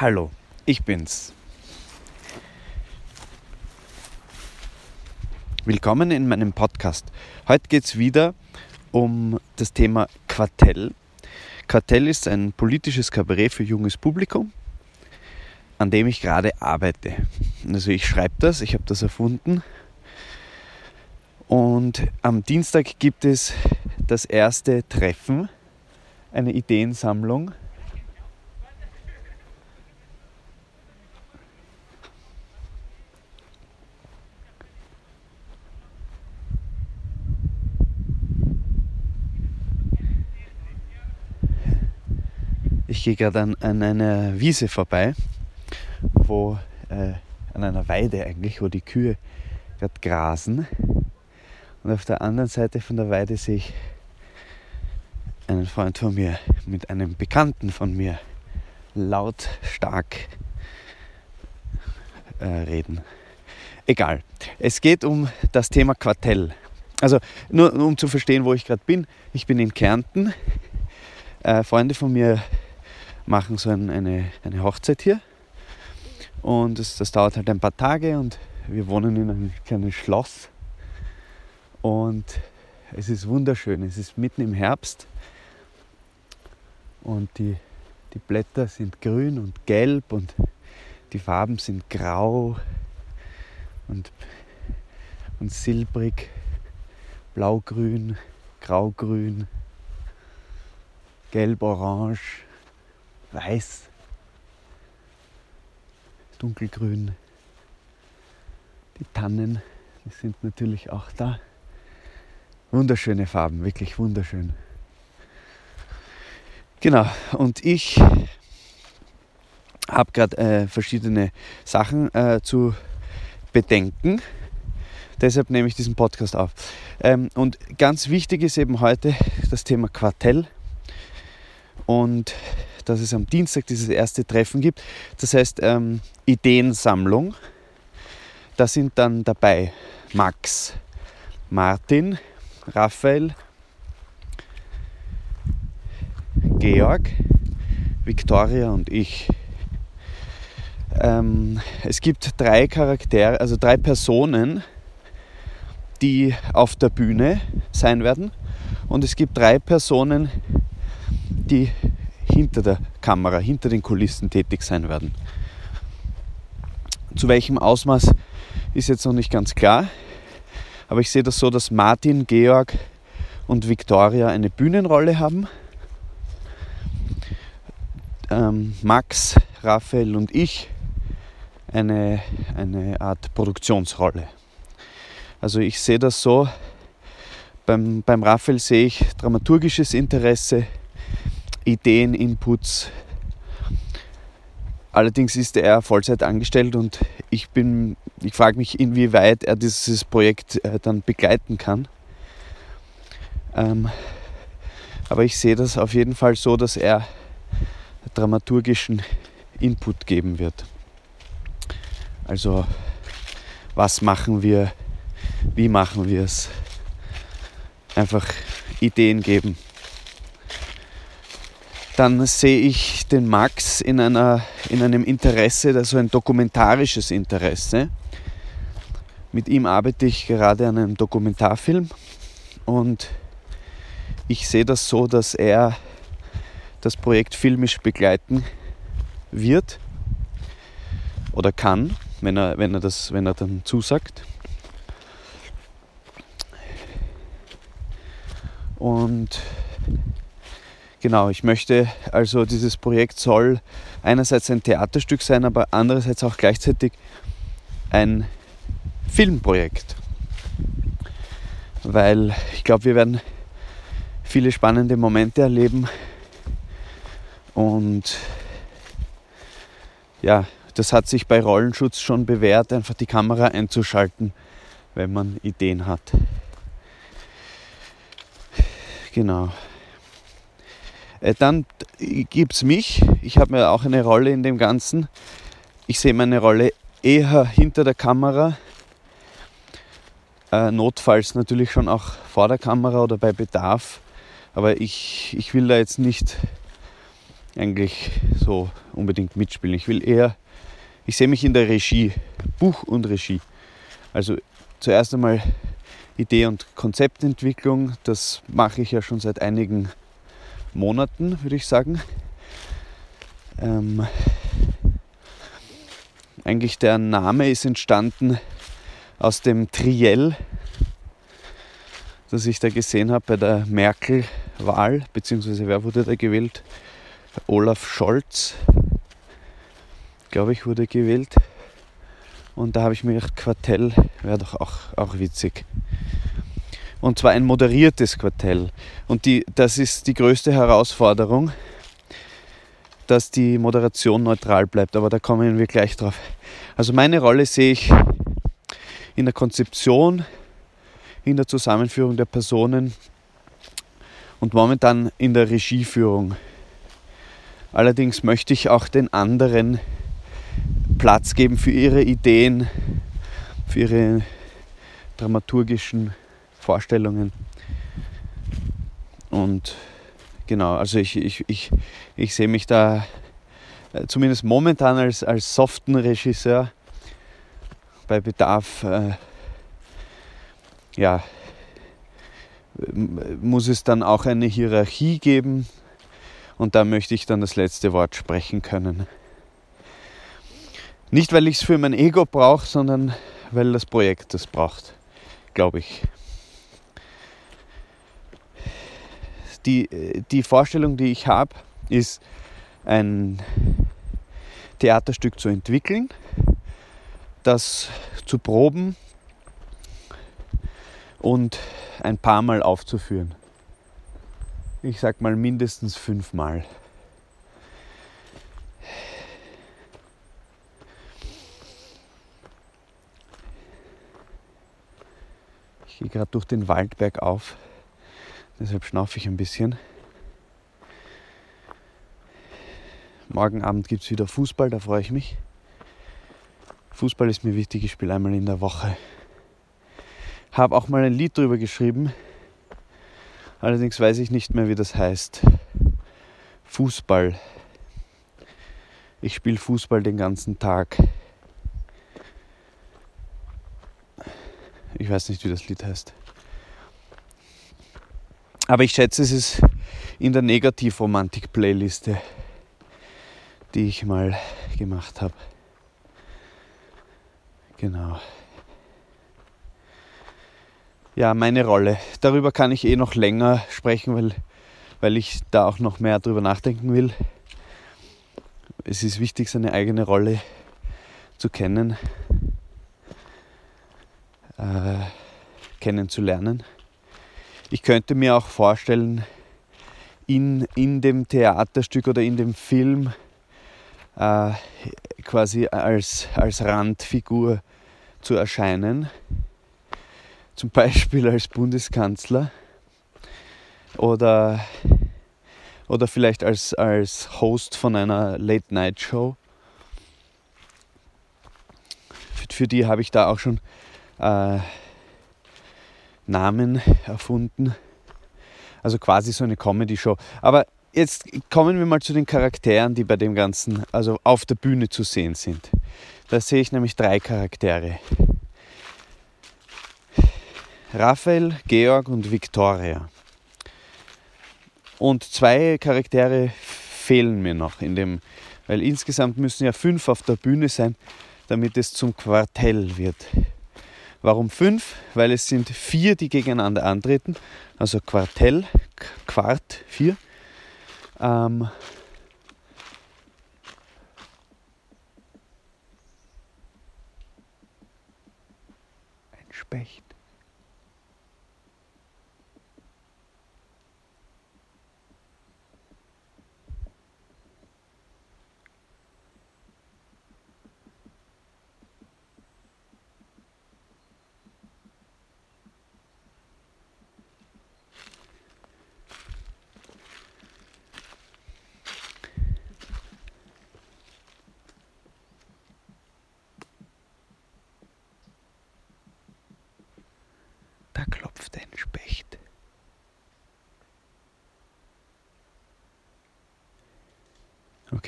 Hallo, ich bin's. Willkommen in meinem Podcast. Heute geht es wieder um das Thema Quartell. Quartell ist ein politisches Kabarett für junges Publikum, an dem ich gerade arbeite. Also ich schreibe das, ich habe das erfunden. Und am Dienstag gibt es das erste Treffen, eine Ideensammlung gehe gerade an, an, einer Wiese vorbei, wo äh, an einer Weide eigentlich, wo die Kühe gerade grasen. Und auf der anderen Seite von der Weide sehe ich einen Freund von mir mit einem Bekannten von mir lautstark äh, reden. Egal. Es geht um das Thema Quartell. Also nur um zu verstehen, wo ich gerade bin. Ich bin in Kärnten. Äh, Freunde von mir machen so ein, eine, eine Hochzeit hier. Und das, das dauert halt ein paar Tage und wir wohnen in einem kleinen Schloss. Und es ist wunderschön. Es ist mitten im Herbst und die, die Blätter sind grün und gelb und die Farben sind grau und, und silbrig, blaugrün, graugrün, gelb-orange weiß, dunkelgrün. Die Tannen, die sind natürlich auch da. Wunderschöne Farben, wirklich wunderschön. Genau, und ich habe gerade äh, verschiedene Sachen äh, zu bedenken. Deshalb nehme ich diesen Podcast auf. Ähm, und ganz wichtig ist eben heute das Thema Quartell. Und dass es am Dienstag dieses erste Treffen gibt. Das heißt ähm, Ideensammlung. Da sind dann dabei Max, Martin, Raphael, Georg, Victoria und ich. Ähm, es gibt drei Charaktere, also drei Personen, die auf der Bühne sein werden. Und es gibt drei Personen, die hinter der Kamera, hinter den Kulissen tätig sein werden. Zu welchem Ausmaß ist jetzt noch nicht ganz klar, aber ich sehe das so, dass Martin, Georg und Victoria eine Bühnenrolle haben. Ähm, Max, Raphael und ich eine, eine Art Produktionsrolle. Also ich sehe das so, beim, beim Raphael sehe ich dramaturgisches Interesse, Ideen, Inputs. Allerdings ist er Vollzeit angestellt und ich bin, ich frage mich, inwieweit er dieses Projekt äh, dann begleiten kann. Ähm, aber ich sehe das auf jeden Fall so, dass er dramaturgischen Input geben wird. Also was machen wir, wie machen wir es? Einfach Ideen geben. Dann sehe ich den Max in, einer, in einem Interesse, also ein dokumentarisches Interesse. Mit ihm arbeite ich gerade an einem Dokumentarfilm und ich sehe das so, dass er das Projekt filmisch begleiten wird oder kann, wenn er, wenn er, das, wenn er dann zusagt. Und Genau, ich möchte also dieses Projekt soll einerseits ein Theaterstück sein, aber andererseits auch gleichzeitig ein Filmprojekt. Weil ich glaube, wir werden viele spannende Momente erleben und ja, das hat sich bei Rollenschutz schon bewährt, einfach die Kamera einzuschalten, wenn man Ideen hat. Genau. Äh, dann gibt es mich. Ich habe mir auch eine Rolle in dem Ganzen. Ich sehe meine Rolle eher hinter der Kamera. Äh, notfalls natürlich schon auch vor der Kamera oder bei Bedarf. Aber ich, ich will da jetzt nicht eigentlich so unbedingt mitspielen. Ich will eher, ich sehe mich in der Regie, Buch und Regie. Also zuerst einmal Idee- und Konzeptentwicklung, das mache ich ja schon seit einigen Monaten, würde ich sagen. Ähm, eigentlich der Name ist entstanden aus dem Triell, das ich da gesehen habe bei der Merkel-Wahl, beziehungsweise wer wurde da gewählt? Olaf Scholz, glaube ich, wurde gewählt. Und da habe ich mir gedacht, Quartell wäre doch auch, auch witzig. Und zwar ein moderiertes Quartell. Und die, das ist die größte Herausforderung, dass die Moderation neutral bleibt. Aber da kommen wir gleich drauf. Also meine Rolle sehe ich in der Konzeption, in der Zusammenführung der Personen und momentan in der Regieführung. Allerdings möchte ich auch den anderen Platz geben für ihre Ideen, für ihre dramaturgischen Vorstellungen. Und genau, also ich, ich, ich, ich sehe mich da äh, zumindest momentan als, als soften Regisseur bei Bedarf. Äh, ja, muss es dann auch eine Hierarchie geben und da möchte ich dann das letzte Wort sprechen können. Nicht, weil ich es für mein Ego brauche, sondern weil das Projekt das braucht, glaube ich. Die, die Vorstellung, die ich habe, ist ein Theaterstück zu entwickeln, das zu proben und ein paar Mal aufzuführen. Ich sag mal mindestens fünfmal. Ich gehe gerade durch den Waldberg auf, deshalb schnaufe ich ein bisschen. Morgen Abend gibt es wieder Fußball, da freue ich mich. Fußball ist mir wichtig, ich spiele einmal in der Woche. Habe auch mal ein Lied drüber geschrieben. Allerdings weiß ich nicht mehr, wie das heißt. Fußball. Ich spiele Fußball den ganzen Tag. Ich weiß nicht, wie das Lied heißt. Aber ich schätze, es ist in der Negativromantik-Playliste, die ich mal gemacht habe. Genau. Ja, meine Rolle. Darüber kann ich eh noch länger sprechen, weil, weil ich da auch noch mehr drüber nachdenken will. Es ist wichtig, seine eigene Rolle zu kennen, äh, kennenzulernen. Ich könnte mir auch vorstellen, in, in dem Theaterstück oder in dem Film äh, quasi als, als Randfigur zu erscheinen. Zum Beispiel als Bundeskanzler oder, oder vielleicht als, als Host von einer Late-Night-Show. Für, für, die habe ich da auch schon äh, Namen erfunden. Also quasi so eine Comedy-Show. Aber jetzt kommen wir mal zu den Charakteren, die bei dem Ganzen, also auf der Bühne zu sehen sind. Da sehe ich nämlich drei Charaktere. Raphael, Georg und Victoria. Und zwei Charaktere fehlen mir noch in dem, weil insgesamt müssen ja fünf auf der Bühne sein, damit es zum Quartell wird. Warum fünf? Weil es sind vier, die gegeneinander antreten, also Quartell, Quart, vier. Ähm, ein Specht.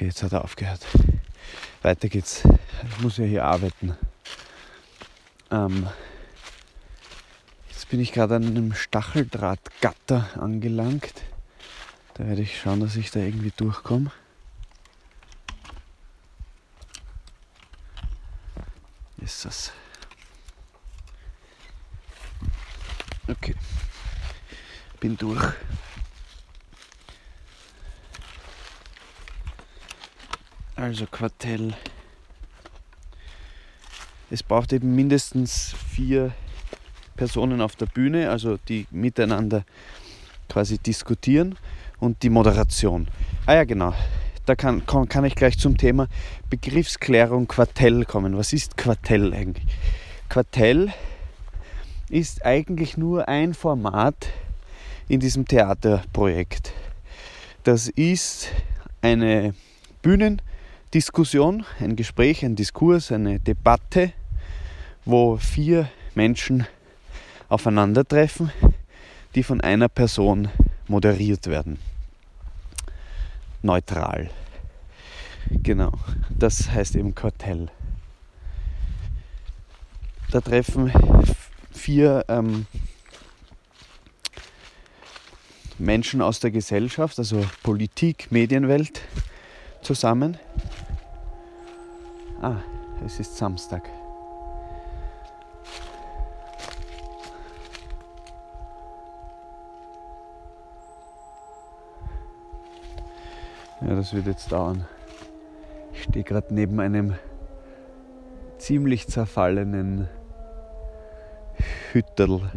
Okay, jetzt hat er aufgehört. Weiter geht's. Ich muss ja hier arbeiten. Ähm, jetzt bin ich gerade an einem Stacheldrahtgatter angelangt. Da werde ich schauen, dass ich da irgendwie durchkomme. Ist das. Okay. Bin durch. Also Quartell. Es braucht eben mindestens vier Personen auf der Bühne, also die miteinander quasi diskutieren und die Moderation. Ah ja, genau. Da kann, kann ich gleich zum Thema Begriffsklärung Quartell kommen. Was ist Quartell eigentlich? Quartell ist eigentlich nur ein Format in diesem Theaterprojekt. Das ist eine Bühnendiskussion, ein Gespräch, ein Diskurs, eine Debatte, wo vier Menschen aufeinandertreffen, die von einer Person moderiert werden. Neutral. Genau, das heißt eben Kartell. Da treffen vier ähm, Menschen aus der Gesellschaft, also Politik, Medienwelt zusammen. Ah, es ist Samstag. Ja, das wird jetzt dauern. Ich stehe gerade neben einem ziemlich zerfallenen Hütterl.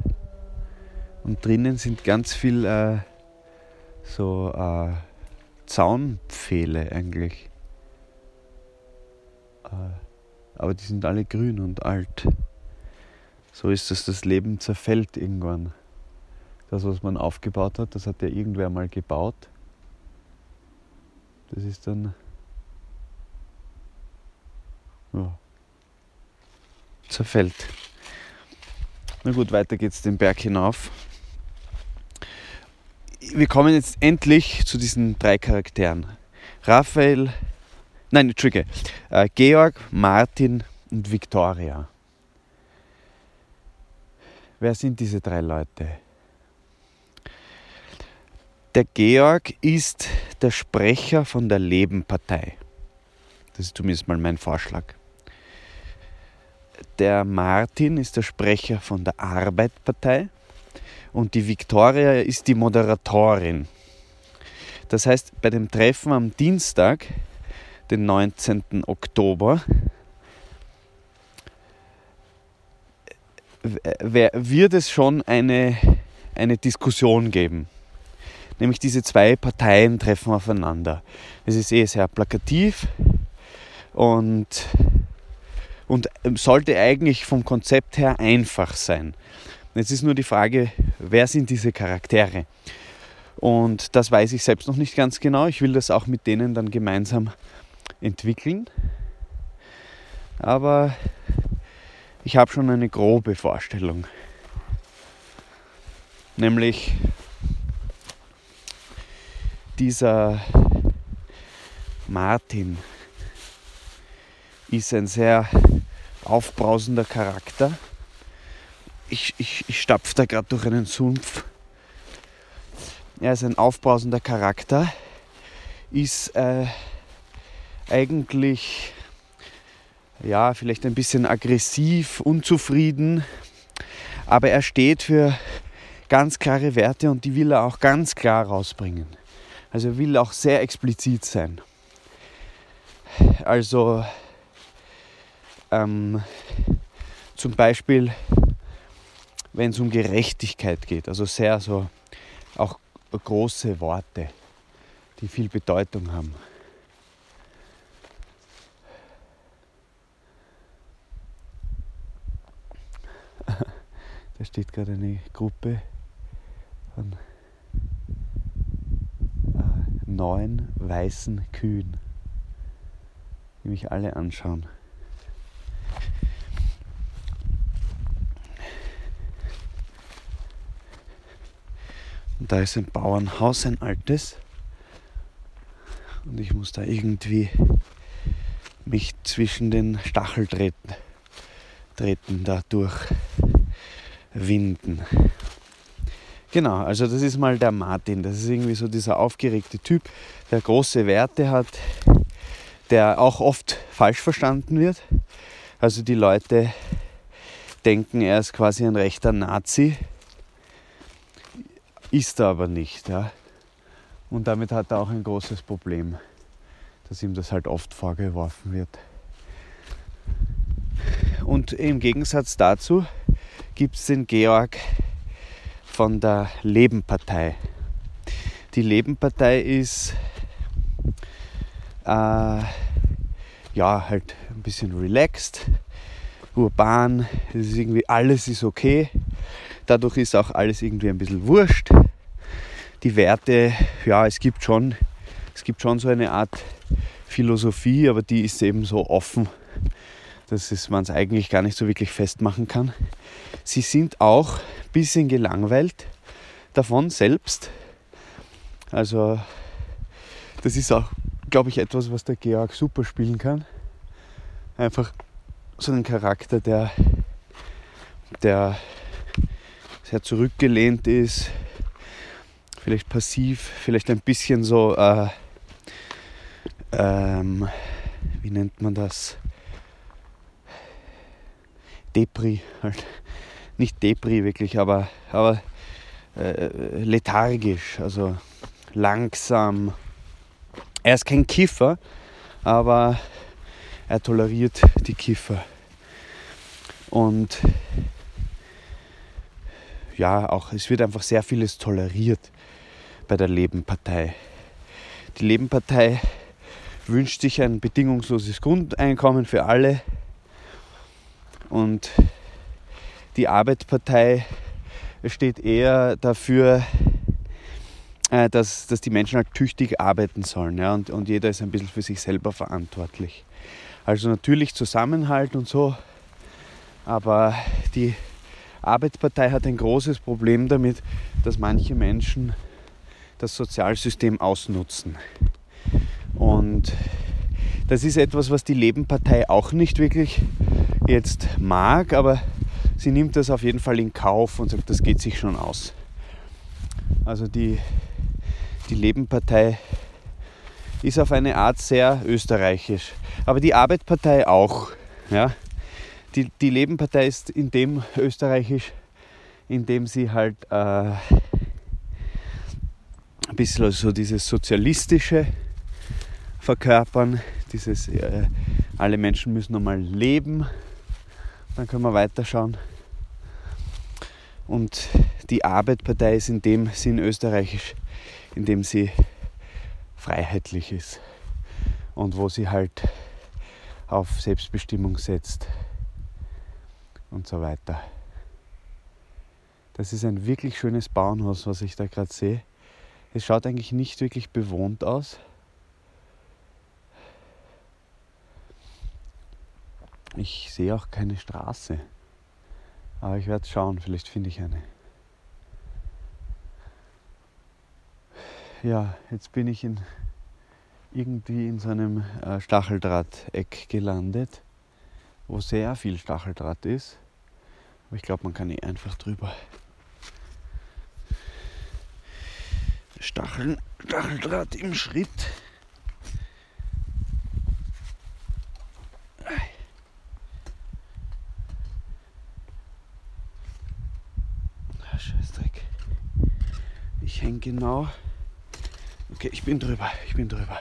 Und drinnen sind ganz viel äh, so äh, Zaunpfähle eigentlich. Äh, aber die sind alle grün und alt. So ist es, das Leben zerfällt irgendwann. Das, was man aufgebaut hat, das hat ja irgendwer mal gebaut. Das ist dann ja, zerfällt. Na gut, weiter geht's den Berg hinauf. Wir kommen jetzt endlich zu diesen drei Charakteren. Raphael, nein, Entschuldige, äh, Georg, Martin und Victoria. Wer sind diese drei Leute? Der Georg ist der Sprecher von der Lebenpartei. Das ist zumindest mal mein Vorschlag. Der Martin ist der Sprecher von der Arbeitpartei und die Viktoria ist die Moderatorin. Das heißt, bei dem Treffen am Dienstag, den 19. Oktober, wird es schon eine, eine Diskussion geben nämlich diese zwei Parteien treffen aufeinander. Es ist eh sehr plakativ und, und sollte eigentlich vom Konzept her einfach sein. Jetzt ist nur die Frage, wer sind diese Charaktere? Und das weiß ich selbst noch nicht ganz genau. Ich will das auch mit denen dann gemeinsam entwickeln. Aber ich habe schon eine grobe Vorstellung. Nämlich dieser Martin ist ein sehr aufbrausender Charakter. Ich, ich, ich stapfe da gerade durch einen Sumpf. Er ist ein aufbrausender Charakter, ist äh, eigentlich ja, vielleicht ein bisschen aggressiv, unzufrieden, aber er steht für ganz klare Werte und die will er auch ganz klar rausbringen. Also er will auch sehr explizit sein. Also ähm, zum Beispiel, wenn es um Gerechtigkeit geht, also sehr so auch große Worte, die viel Bedeutung haben. Da steht gerade eine Gruppe von neun weißen Kühen, die mich alle anschauen. Und da ist ein Bauernhaus, ein altes. Und ich muss da irgendwie mich zwischen den Stachel treten, treten dadurch winden. Genau, also das ist mal der Martin. Das ist irgendwie so dieser aufgeregte Typ, der große Werte hat, der auch oft falsch verstanden wird. Also die Leute denken, er ist quasi ein rechter Nazi, ist er aber nicht. Ja. Und damit hat er auch ein großes Problem, dass ihm das halt oft vorgeworfen wird. Und im Gegensatz dazu gibt es den Georg von der Lebenpartei. Die Lebenpartei ist äh, ja halt ein bisschen relaxed, urban, es ist irgendwie alles ist okay. Dadurch ist auch alles irgendwie ein bisschen wurscht. Die Werte, ja, es gibt schon, es gibt schon so eine Art Philosophie, aber die ist eben so offen, dass man es eigentlich gar nicht so wirklich festmachen kann. Sie sind auch ein bisschen gelangweilt davon selbst. Also das ist auch, glaube ich, etwas, was der Georg super spielen kann. Einfach so einen Charakter, der, der sehr zurückgelehnt ist, vielleicht passiv, vielleicht ein bisschen so, äh, ähm, wie nennt man das? Depri halt. Nicht Depri wirklich, aber, aber äh, lethargisch, also langsam. Er ist kein Kiffer, aber er toleriert die Kiffer. Und ja, auch es wird einfach sehr vieles toleriert bei der Lebenpartei. Die Lebenpartei wünscht sich ein bedingungsloses Grundeinkommen für alle und die Arbeitspartei steht eher dafür, äh, dass, dass die Menschen halt tüchtig arbeiten sollen ja, und, und jeder ist ein bisschen für sich selber verantwortlich. Also natürlich Zusammenhalt und so, aber die Arbeitspartei hat ein großes Problem damit, dass manche Menschen das Sozialsystem ausnutzen. Und das ist etwas, was die Lebenpartei auch nicht wirklich jetzt mag, aber sie nimmt das auf jeden Fall in Kauf und sagt, das geht sich schon aus. Also die, die Lebenpartei ist auf eine Art sehr österreichisch, aber die Arbeitspartei auch. Ja? Die, die Lebenpartei ist in dem österreichisch, in dem sie halt äh, ein bisschen so dieses sozialistische verkörpern, dieses äh, alle Menschen müssen nochmal leben. Dann können wir weiterschauen. Und die Arbeitpartei ist in dem Sinn österreichisch, in dem sie freiheitlich ist und wo sie halt auf Selbstbestimmung setzt und so weiter. Das ist ein wirklich schönes Bauernhaus, was ich da gerade sehe. Es schaut eigentlich nicht wirklich bewohnt aus. Ich sehe auch keine Straße. Aber ich werde schauen, vielleicht finde ich eine. Ja, jetzt bin ich in, irgendwie in so einem äh, Stacheldrahteck gelandet, wo sehr viel Stacheldraht ist. Aber ich glaube, man kann eh einfach drüber. Stacheln, Stacheldraht im Schritt. genau. Okay, ich bin drüber, ich bin drüber.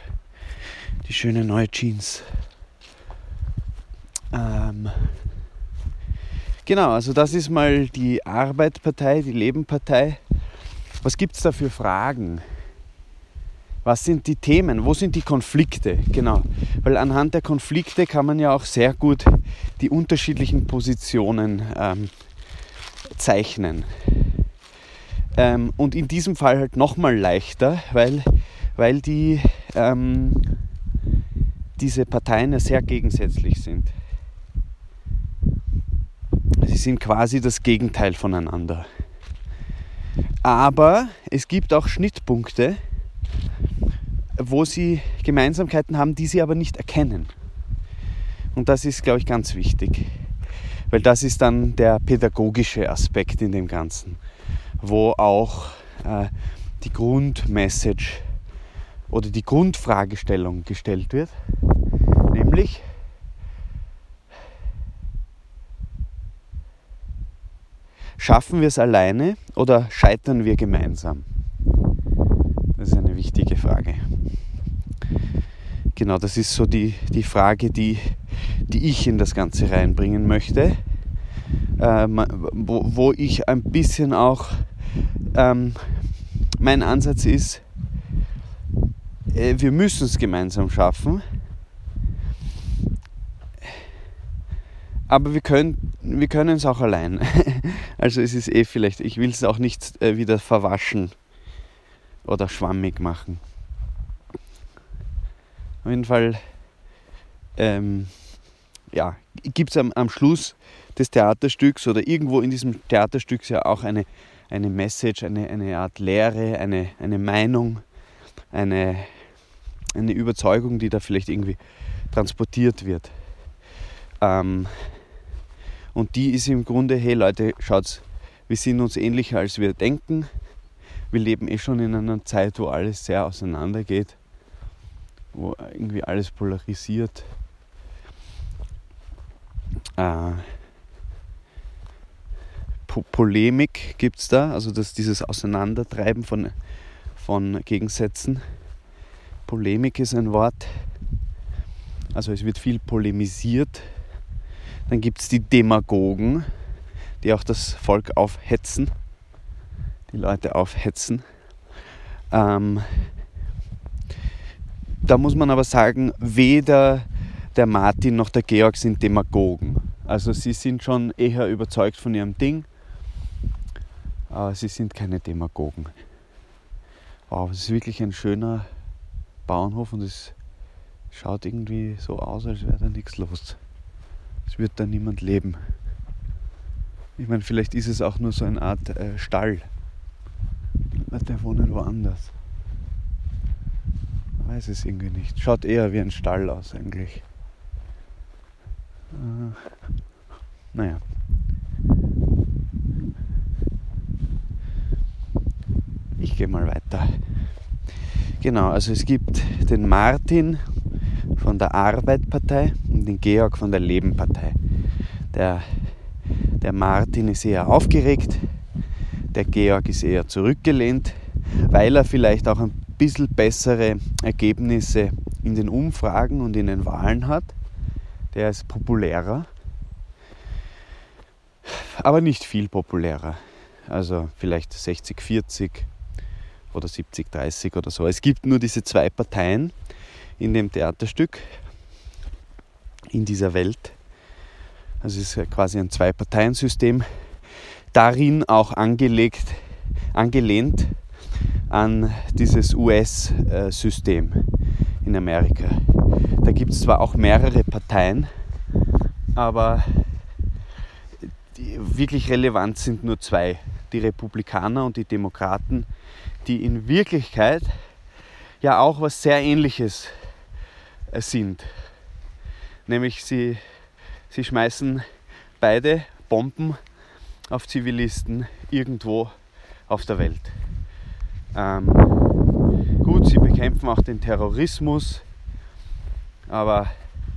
Die schöne neue Jeans. Ähm, genau, also das ist mal die Arbeitpartei, die Lebenpartei. Was gibt es da für Fragen? Was sind die Themen? Wo sind die Konflikte? Genau. Weil anhand der Konflikte kann man ja auch sehr gut die unterschiedlichen Positionen ähm, zeichnen. Ähm, und in diesem Fall halt nochmal leichter, weil, weil die, ähm, diese Parteien ja sehr gegensätzlich sind. Sie sind quasi das Gegenteil voneinander. Aber es gibt auch Schnittpunkte, wo sie Gemeinsamkeiten haben, die sie aber nicht erkennen. Und das ist, glaube ich, ganz wichtig, weil das ist dann der pädagogische Aspekt in dem Ganzen, wo auch äh, die Grundmessage oder die Grundfragestellung gestellt wird, nämlich schaffen wir es alleine oder scheitern wir gemeinsam? Das ist eine wichtige Frage. Genau, das ist so die, die Frage, die, die ich in das Ganze reinbringen möchte, äh, wo, wo ich ein bisschen auch, ähm, mein Ansatz ist, äh, wir müssen es gemeinsam schaffen, aber wir können wir können es auch allein. Also es ist eh vielleicht, ich will es auch nicht äh, wieder verwaschen oder schwammig machen. Auf jeden Fall ähm, ja, gibt es am, am Schluss des Theaterstücks oder irgendwo in diesem Theaterstück ja auch eine, eine Message, eine, eine Art Lehre, eine, eine Meinung, eine, eine Überzeugung, die da vielleicht irgendwie transportiert wird. Ähm, und die ist im Grunde, hey Leute, schaut, wir sind uns ähnlicher als wir denken. Wir leben eh schon in einer Zeit, wo alles sehr auseinandergeht, wo irgendwie alles polarisiert. Äh, po Polemik gibt es da, also das, dieses Auseinandertreiben von, von Gegensätzen. Polemik ist ein Wort, also es wird viel polemisiert dann gibt es die Demagogen, die auch das Volk aufhetzen, die Leute aufhetzen. Ähm, da muss man aber sagen, weder der Martin noch der Georg sind Demagogen. Also sie sind schon eher überzeugt von ihrem Ding, aber sie sind keine Demagogen. Wow, es ist wirklich ein schöner Bauernhof und es schaut irgendwie so aus, als wäre da nichts los es wird da niemand leben. Ich meine, vielleicht ist es auch nur so eine Art äh, Stall. Leute wohnen woanders. Ich weiß es irgendwie nicht. Schaut eher wie ein Stall aus eigentlich. Äh, naja. Ich gehe mal weiter. Genau, also es gibt den Martin von der Arbeitpartei und den Georg von der Lebenpartei. Der, der Martin ist eher aufgeregt, der Georg ist eher zurückgelehnt, weil er vielleicht auch ein bisschen bessere Ergebnisse in den Umfragen und in den Wahlen hat. Der ist populärer, aber nicht viel populärer. Also vielleicht 60, 40 oder 70, 30 oder so. Es gibt nur diese zwei Parteien in dem Theaterstück, in dieser Welt. Also es ist quasi ein Zwei-Parteien-System, darin auch angelegt, angelehnt an dieses US-System in Amerika. Da gibt es zwar auch mehrere Parteien, aber wirklich relevant sind nur zwei, die Republikaner und die Demokraten, die in Wirklichkeit ja auch was sehr Ähnliches sind. Nämlich sie, sie schmeißen beide Bomben auf Zivilisten irgendwo auf der Welt. Ähm, gut, sie bekämpfen auch den Terrorismus, aber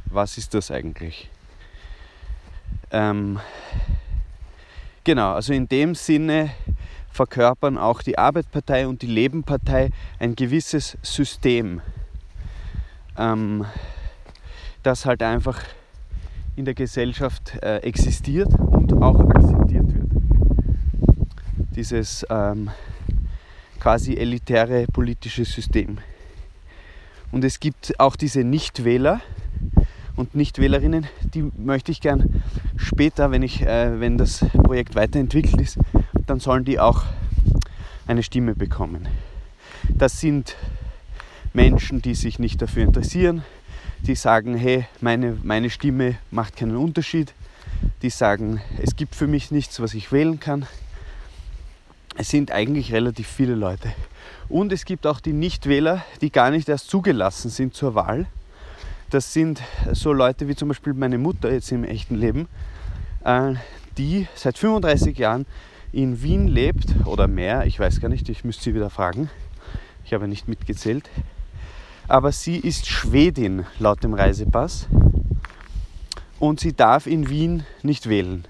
was ist das eigentlich? Ähm, genau, also in dem Sinne verkörpern auch die Arbeitspartei und die Lebenpartei ein gewisses System ähm, das halt einfach in der Gesellschaft äh, existiert und auch akzeptiert wird. Dieses ähm, quasi elitäre politische System. Und es gibt auch diese Nichtwähler und Nichtwählerinnen, die möchte ich gern später, wenn, ich, äh, wenn das Projekt weiterentwickelt ist, dann sollen die auch eine Stimme bekommen. Das sind Menschen, die sich nicht dafür interessieren, die sagen, hey, meine, meine Stimme macht keinen Unterschied, die sagen, es gibt für mich nichts, was ich wählen kann. es sind eigentlich relativ viele Leute. Und es gibt auch die Nichtwähler, die gar nicht erst zugelassen sind zur Wahl. Das sind so Leute wie zum Beispiel meine Mutter jetzt im echten Leben, äh, die seit 35 Jahren in Wien lebt oder mehr, ich weiß gar nicht, ich müsste sie wieder fragen. Ich habe nicht mitgezählt. Aber sie ist Schwedin laut dem Reisepass und sie darf in Wien nicht wählen.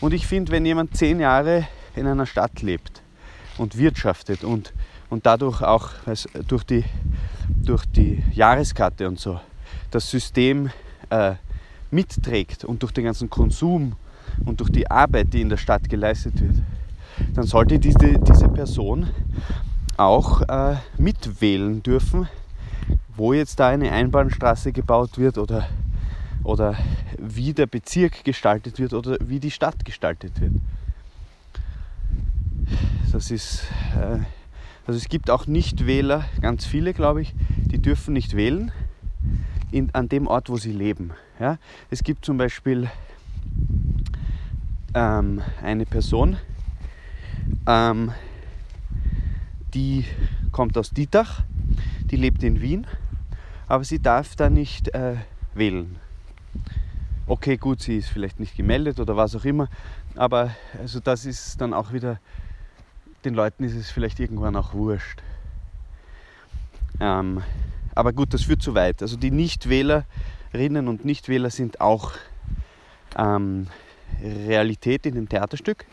Und ich finde, wenn jemand zehn Jahre in einer Stadt lebt und wirtschaftet und, und dadurch auch also durch, die, durch die Jahreskarte und so das System äh, mitträgt und durch den ganzen Konsum und durch die Arbeit, die in der Stadt geleistet wird, dann sollte diese, diese Person auch äh, mitwählen dürfen, wo jetzt da eine Einbahnstraße gebaut wird oder, oder wie der Bezirk gestaltet wird oder wie die Stadt gestaltet wird. Das ist, äh, also es gibt auch Nichtwähler, ganz viele glaube ich, die dürfen nicht wählen in, an dem Ort, wo sie leben. Ja? Es gibt zum Beispiel ähm, eine Person, ähm, die kommt aus Dietach, die lebt in Wien, aber sie darf da nicht äh, wählen. Okay, gut, sie ist vielleicht nicht gemeldet oder was auch immer, aber also das ist dann auch wieder, den Leuten ist es vielleicht irgendwann auch wurscht. Ähm, aber gut, das führt zu weit. Also die Nichtwählerinnen und Nichtwähler sind auch ähm, Realität in dem Theaterstück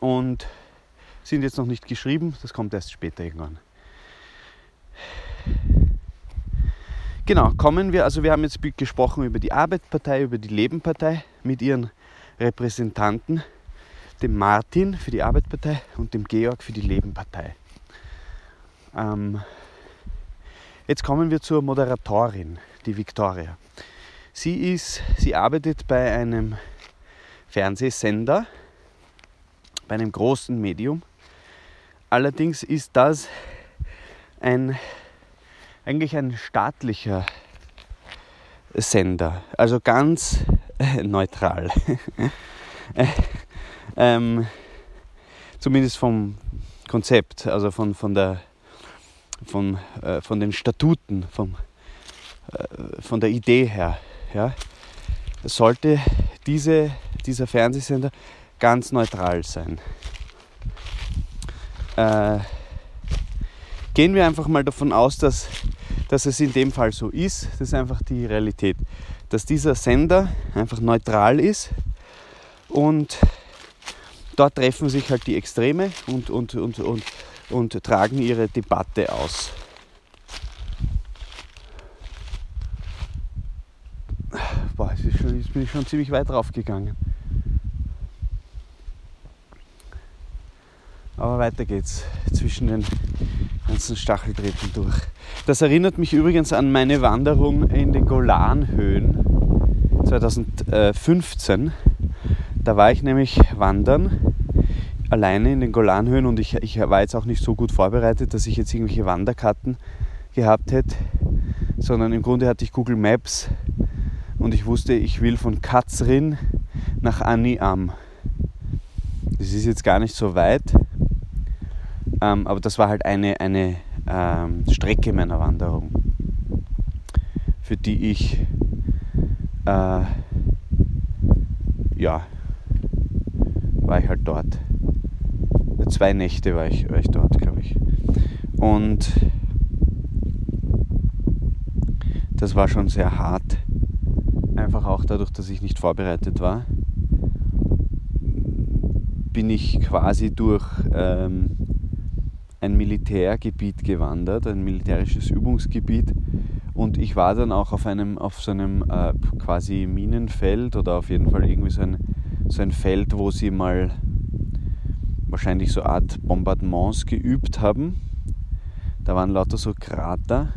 und sind jetzt noch nicht geschrieben, das kommt erst später irgendwann. Genau, kommen wir, also wir haben jetzt gesprochen über die Arbeitspartei, über die Lebenpartei mit ihren Repräsentanten, dem Martin für die Arbeitspartei und dem Georg für die Lebenpartei. Ähm, jetzt kommen wir zur Moderatorin, die Viktoria. Sie ist, sie arbeitet bei einem Fernsehsender, bei einem großen Medium. Allerdings ist das ein eigentlich ein staatlicher Sender, also ganz äh, neutral. ähm, zumindest vom Konzept, also von, von, der, von, äh, von den Statuten, vom, äh, von der Idee her. Ja, sollte diese, dieser Fernsehsender ganz neutral sein. Äh, gehen wir einfach mal davon aus, dass, dass es in dem Fall so ist. Das ist einfach die Realität. Dass dieser Sender einfach neutral ist und dort treffen sich halt die Extreme und, und, und, und, und tragen ihre Debatte aus. Boah, jetzt, schon, jetzt bin ich schon ziemlich weit drauf gegangen. Aber weiter geht's zwischen den ganzen Stacheltreten durch. Das erinnert mich übrigens an meine Wanderung in den Golanhöhen 2015. Da war ich nämlich wandern alleine in den Golanhöhen und ich, ich war jetzt auch nicht so gut vorbereitet, dass ich jetzt irgendwelche Wanderkarten gehabt hätte, sondern im Grunde hatte ich Google Maps und ich wusste, ich will von Katzrin nach Aniam. Das ist jetzt gar nicht so weit, ähm, aber das war halt eine, eine ähm, Strecke meiner Wanderung, für die ich äh, ja, war ich halt dort. Zwei Nächte war ich, war ich dort, glaube ich. Und das war schon sehr hart. Einfach auch dadurch, dass ich nicht vorbereitet war, bin ich quasi durch ähm, ein Militärgebiet gewandert, ein militärisches Übungsgebiet. Und ich war dann auch auf einem, auf so einem äh, quasi Minenfeld oder auf jeden Fall irgendwie so ein, so ein Feld, wo sie mal wahrscheinlich so Art Bombardements geübt haben. Da waren lauter so Krater.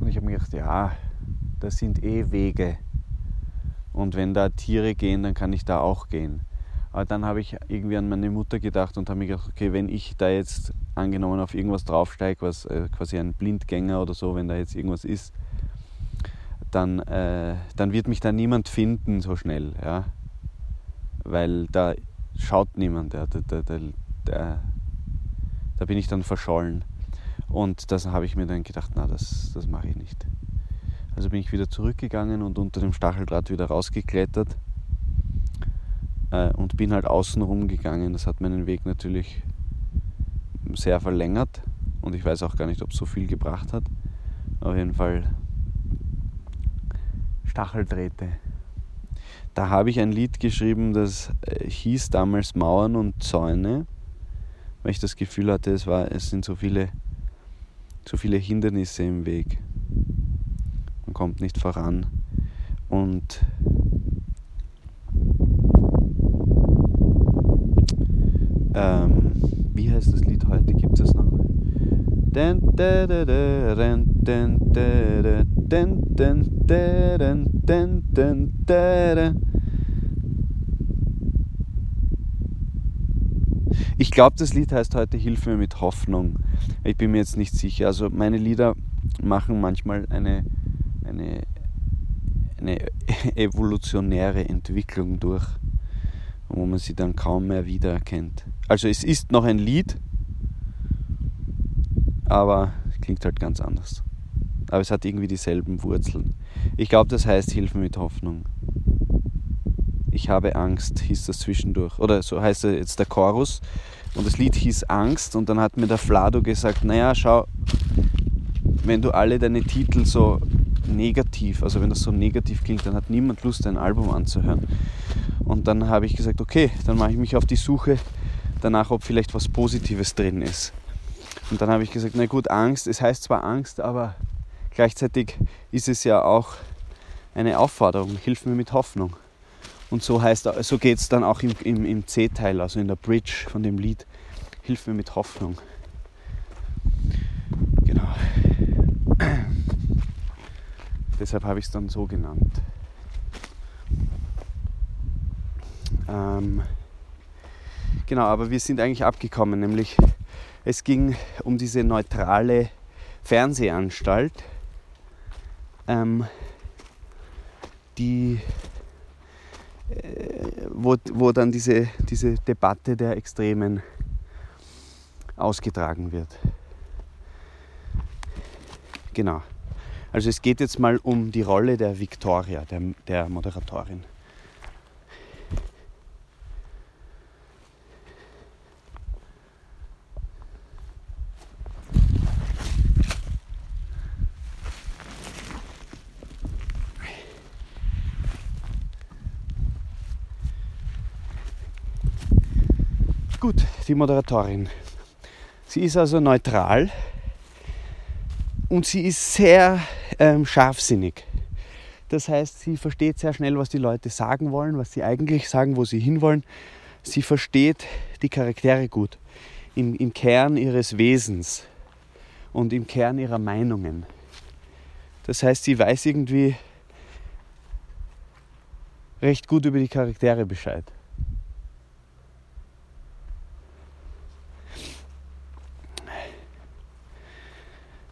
Und ich habe mir gedacht, ja, das sind eh Wege. Und wenn da Tiere gehen, dann kann ich da auch gehen. Aber dann habe ich irgendwie an meine Mutter gedacht und habe mir gedacht, okay, wenn ich da jetzt angenommen auf irgendwas draufsteige, was äh, quasi ein Blindgänger oder so, wenn da jetzt irgendwas ist, dann, äh, dann wird mich da niemand finden so schnell, ja. Weil da schaut niemand, ja. da, da, da, der, da bin ich dann verschollen. Und das habe ich mir dann gedacht, na, das, das mache ich nicht. Also bin ich wieder zurückgegangen und unter dem Stacheldraht wieder rausgeklettert äh, und bin halt außen rumgegangen. Das hat meinen Weg natürlich sehr verlängert und ich weiß auch gar nicht, ob es so viel gebracht hat. Auf jeden Fall Stacheldrähte. Da habe ich ein Lied geschrieben, das äh, hieß damals Mauern und Zäune, weil ich das Gefühl hatte, es, war, es sind so viele, so viele Hindernisse im Weg. Man kommt nicht voran. Und ähm, wie heißt das Lied heute? Gibt es noch? Ich glaube, das Lied heißt heute Hilf mir mit Hoffnung. Ich bin mir jetzt nicht sicher. Also meine Lieder machen manchmal eine, eine, eine evolutionäre Entwicklung durch, wo man sie dann kaum mehr wiedererkennt. Also es ist noch ein Lied, aber es klingt halt ganz anders. Aber es hat irgendwie dieselben Wurzeln. Ich glaube, das heißt Hilfe mit Hoffnung. Ich habe Angst, hieß das zwischendurch. Oder so heißt jetzt der Chorus. Und das Lied hieß Angst. Und dann hat mir der Flado gesagt, naja, schau, wenn du alle deine Titel so negativ, also wenn das so negativ klingt, dann hat niemand Lust, ein Album anzuhören. Und dann habe ich gesagt, okay, dann mache ich mich auf die Suche danach, ob vielleicht was Positives drin ist. Und dann habe ich gesagt, na gut, Angst, es heißt zwar Angst, aber gleichzeitig ist es ja auch eine Aufforderung, hilf mir mit Hoffnung. Und so, heißt, so geht es dann auch im, im, im C-Teil, also in der Bridge von dem Lied, hilf mir mit Hoffnung. Genau. Deshalb habe ich es dann so genannt. Ähm, genau, aber wir sind eigentlich abgekommen, nämlich es ging um diese neutrale Fernsehanstalt, ähm, die, äh, wo, wo dann diese, diese Debatte der Extremen ausgetragen wird. Genau. Also es geht jetzt mal um die Rolle der Victoria, der, der Moderatorin. Gut, die Moderatorin. Sie ist also neutral und sie ist sehr ähm, scharfsinnig. Das heißt, sie versteht sehr schnell, was die Leute sagen wollen, was sie eigentlich sagen, wo sie hinwollen. Sie versteht die Charaktere gut, im, im Kern ihres Wesens und im Kern ihrer Meinungen. Das heißt, sie weiß irgendwie recht gut über die Charaktere Bescheid.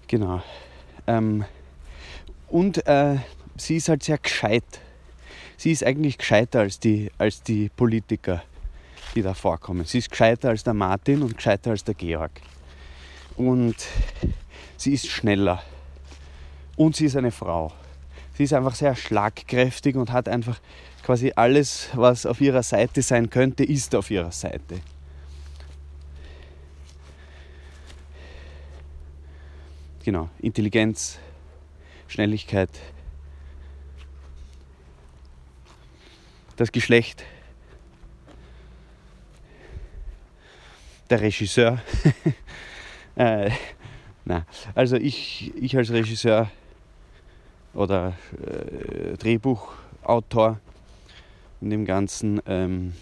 Genau. Ähm, und äh, sie ist halt sehr gescheit. Sie ist eigentlich gescheiter als die, als die Politiker, die da vorkommen. Sie ist gescheiter als der Martin und gescheiter als der Georg. Und sie ist schneller. Und sie ist eine Frau. Sie ist einfach sehr schlagkräftig und hat einfach quasi alles, was auf ihrer Seite sein könnte, ist auf ihrer Seite. Genau, Intelligenz, Schnelligkeit, das Geschlecht, der Regisseur. äh, na, also ich, ich als Regisseur oder äh, Drehbuchautor in dem Ganzen, ähm,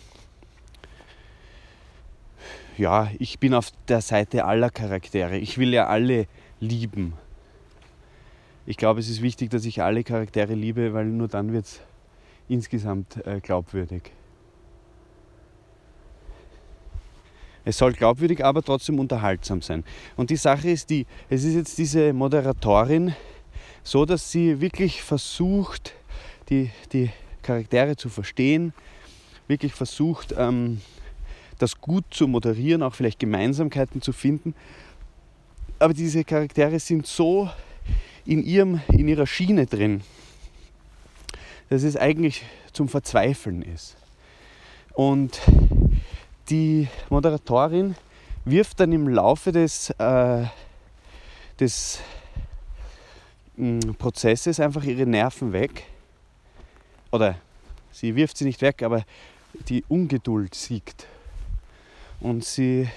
ja, ich bin auf der Seite aller Charaktere. Ich will ja alle lieben. Ich glaube, es ist wichtig, dass ich alle Charaktere liebe, weil nur dann wird es insgesamt äh, glaubwürdig. Es soll glaubwürdig, aber trotzdem unterhaltsam sein. Und die Sache ist die, es ist jetzt diese Moderatorin so, dass sie wirklich versucht, die, die Charaktere zu verstehen, wirklich versucht, ähm, das gut zu moderieren, auch vielleicht Gemeinsamkeiten zu finden. Aber diese Charaktere sind so in, ihrem, in ihrer Schiene drin, dass es eigentlich zum Verzweifeln ist. Und die Moderatorin wirft dann im Laufe des, äh, des mm, Prozesses einfach ihre Nerven weg. Oder sie wirft sie nicht weg, aber die Ungeduld siegt. Und sie,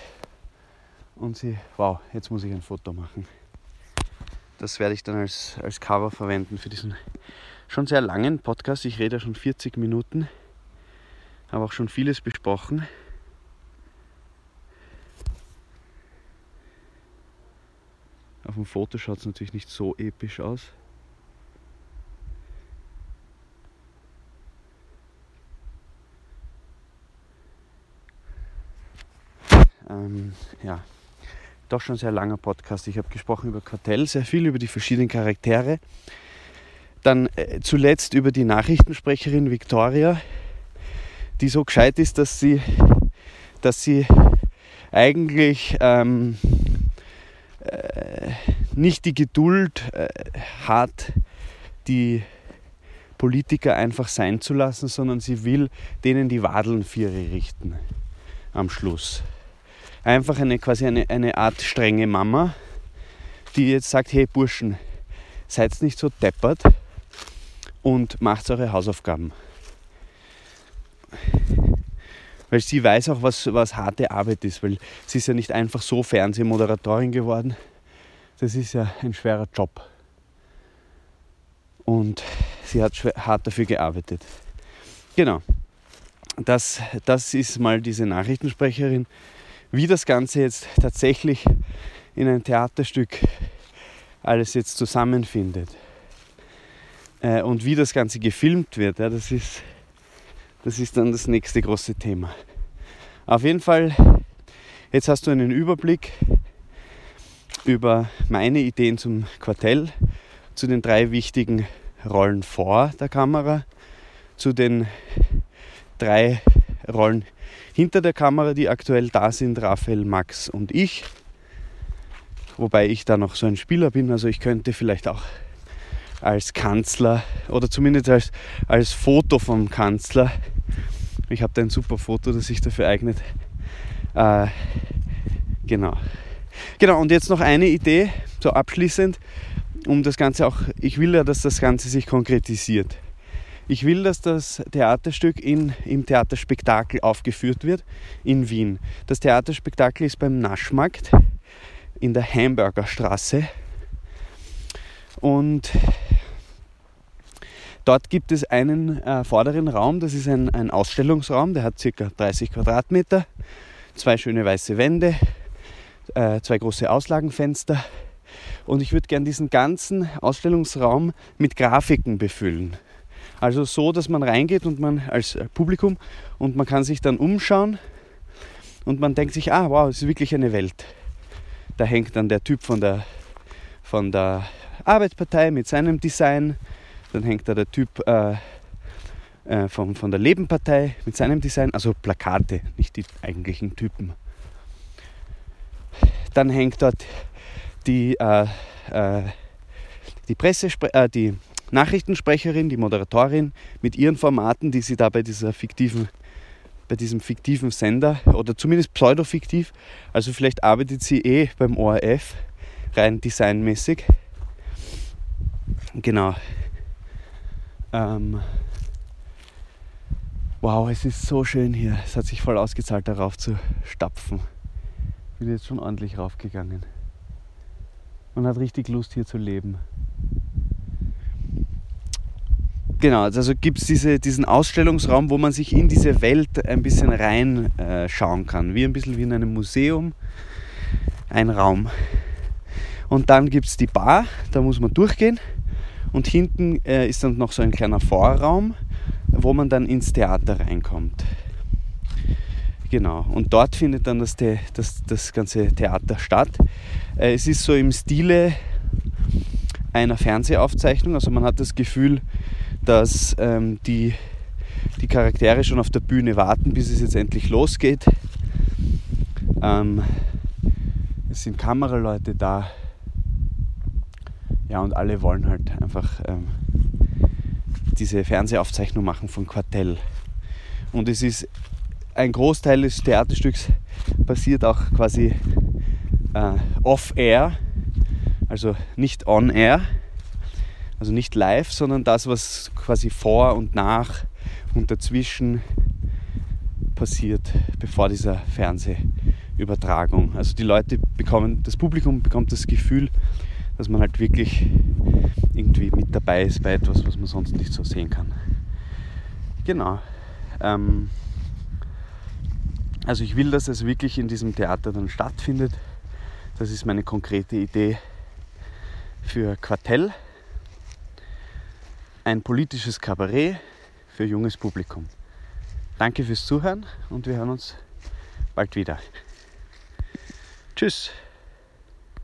und sie, wow, jetzt muss ich ein Foto machen. Das werde ich dann als, als Cover verwenden für diesen schon sehr langen Podcast. Ich rede ja schon 40 Minuten, habe auch schon vieles besprochen. Auf dem Foto schaut es natürlich nicht so episch aus. Ähm, ja, doch schon sehr langer Podcast. Ich habe gesprochen über Quartell, sehr viel über die verschiedenen Charaktere. Dann äh, zuletzt über die Nachrichtensprecherin Victoria, die so gescheit ist, dass sie, dass sie eigentlich ähm, äh, nicht die Geduld äh, hat, die Politiker einfach sein zu lassen, sondern sie will denen die Wadeln richten am Schluss. Einfach eine quasi eine, eine Art strenge Mama, die jetzt sagt, hey Burschen, seid nicht so deppert und macht eure Hausaufgaben. Weil sie weiß auch, was, was harte Arbeit ist, weil sie ist ja nicht einfach so Fernsehmoderatorin geworden. Das ist ja ein schwerer Job. Und sie hat hart dafür gearbeitet. Genau. Das, das ist mal diese Nachrichtensprecherin. Wie das Ganze jetzt tatsächlich in ein Theaterstück alles jetzt zusammenfindet äh, und wie das Ganze gefilmt wird, ja, das ist das ist dann das nächste große Thema. Auf jeden Fall, jetzt hast du einen Überblick über meine Ideen zum Quartell, zu den drei wichtigen Rollen vor der Kamera, zu den drei Rollen hinter der Kamera, die aktuell da sind, Raphael, Max und ich. Wobei ich da noch so ein Spieler bin, also ich könnte vielleicht auch als Kanzler oder zumindest als, als Foto vom Kanzler ich habe da ein super Foto, das sich dafür eignet. Äh, genau. Genau, und jetzt noch eine Idee, so abschließend, um das Ganze auch, ich will ja, dass das Ganze sich konkretisiert. Ich will, dass das Theaterstück in, im Theaterspektakel aufgeführt wird in Wien. Das Theaterspektakel ist beim Naschmarkt in der Hamburgerstraße. Und Dort gibt es einen äh, vorderen Raum, das ist ein, ein Ausstellungsraum, der hat ca. 30 Quadratmeter, zwei schöne weiße Wände, äh, zwei große Auslagenfenster und ich würde gerne diesen ganzen Ausstellungsraum mit Grafiken befüllen. Also so, dass man reingeht und man als Publikum und man kann sich dann umschauen und man denkt sich, ah wow, es ist wirklich eine Welt. Da hängt dann der Typ von der, von der Arbeitspartei mit seinem Design, dann hängt da der Typ äh, äh, von, von der Lebenpartei mit seinem Design, also Plakate, nicht die eigentlichen Typen. Dann hängt dort die, äh, äh die, Pressespre äh, die Nachrichtensprecherin, die Moderatorin mit ihren Formaten, die sie da bei dieser fiktiven bei diesem fiktiven Sender oder zumindest pseudofiktiv, also vielleicht arbeitet sie eh beim ORF rein designmäßig. Genau, ähm, wow, es ist so schön hier. Es hat sich voll ausgezahlt, darauf zu stapfen. Ich bin jetzt schon ordentlich raufgegangen. Man hat richtig Lust hier zu leben. Genau, also gibt es diese, diesen Ausstellungsraum, wo man sich in diese Welt ein bisschen reinschauen äh, kann. Wie ein bisschen wie in einem Museum. Ein Raum. Und dann gibt es die Bar, da muss man durchgehen. Und hinten äh, ist dann noch so ein kleiner Vorraum, wo man dann ins Theater reinkommt. Genau, und dort findet dann das, das, das ganze Theater statt. Äh, es ist so im Stile einer Fernsehaufzeichnung, also man hat das Gefühl, dass ähm, die, die Charaktere schon auf der Bühne warten, bis es jetzt endlich losgeht. Ähm, es sind Kameraleute da. Ja, und alle wollen halt einfach ähm, diese Fernsehaufzeichnung machen von Quartell. Und es ist ein Großteil des Theaterstücks passiert auch quasi äh, off-air, also nicht on-air, also nicht live, sondern das, was quasi vor und nach und dazwischen passiert, bevor dieser Fernsehübertragung. Also die Leute bekommen, das Publikum bekommt das Gefühl, dass man halt wirklich irgendwie mit dabei ist bei etwas, was man sonst nicht so sehen kann. Genau. Ähm, also ich will, dass es wirklich in diesem Theater dann stattfindet. Das ist meine konkrete Idee für Quartell. Ein politisches Kabarett für junges Publikum. Danke fürs Zuhören und wir hören uns bald wieder. Tschüss.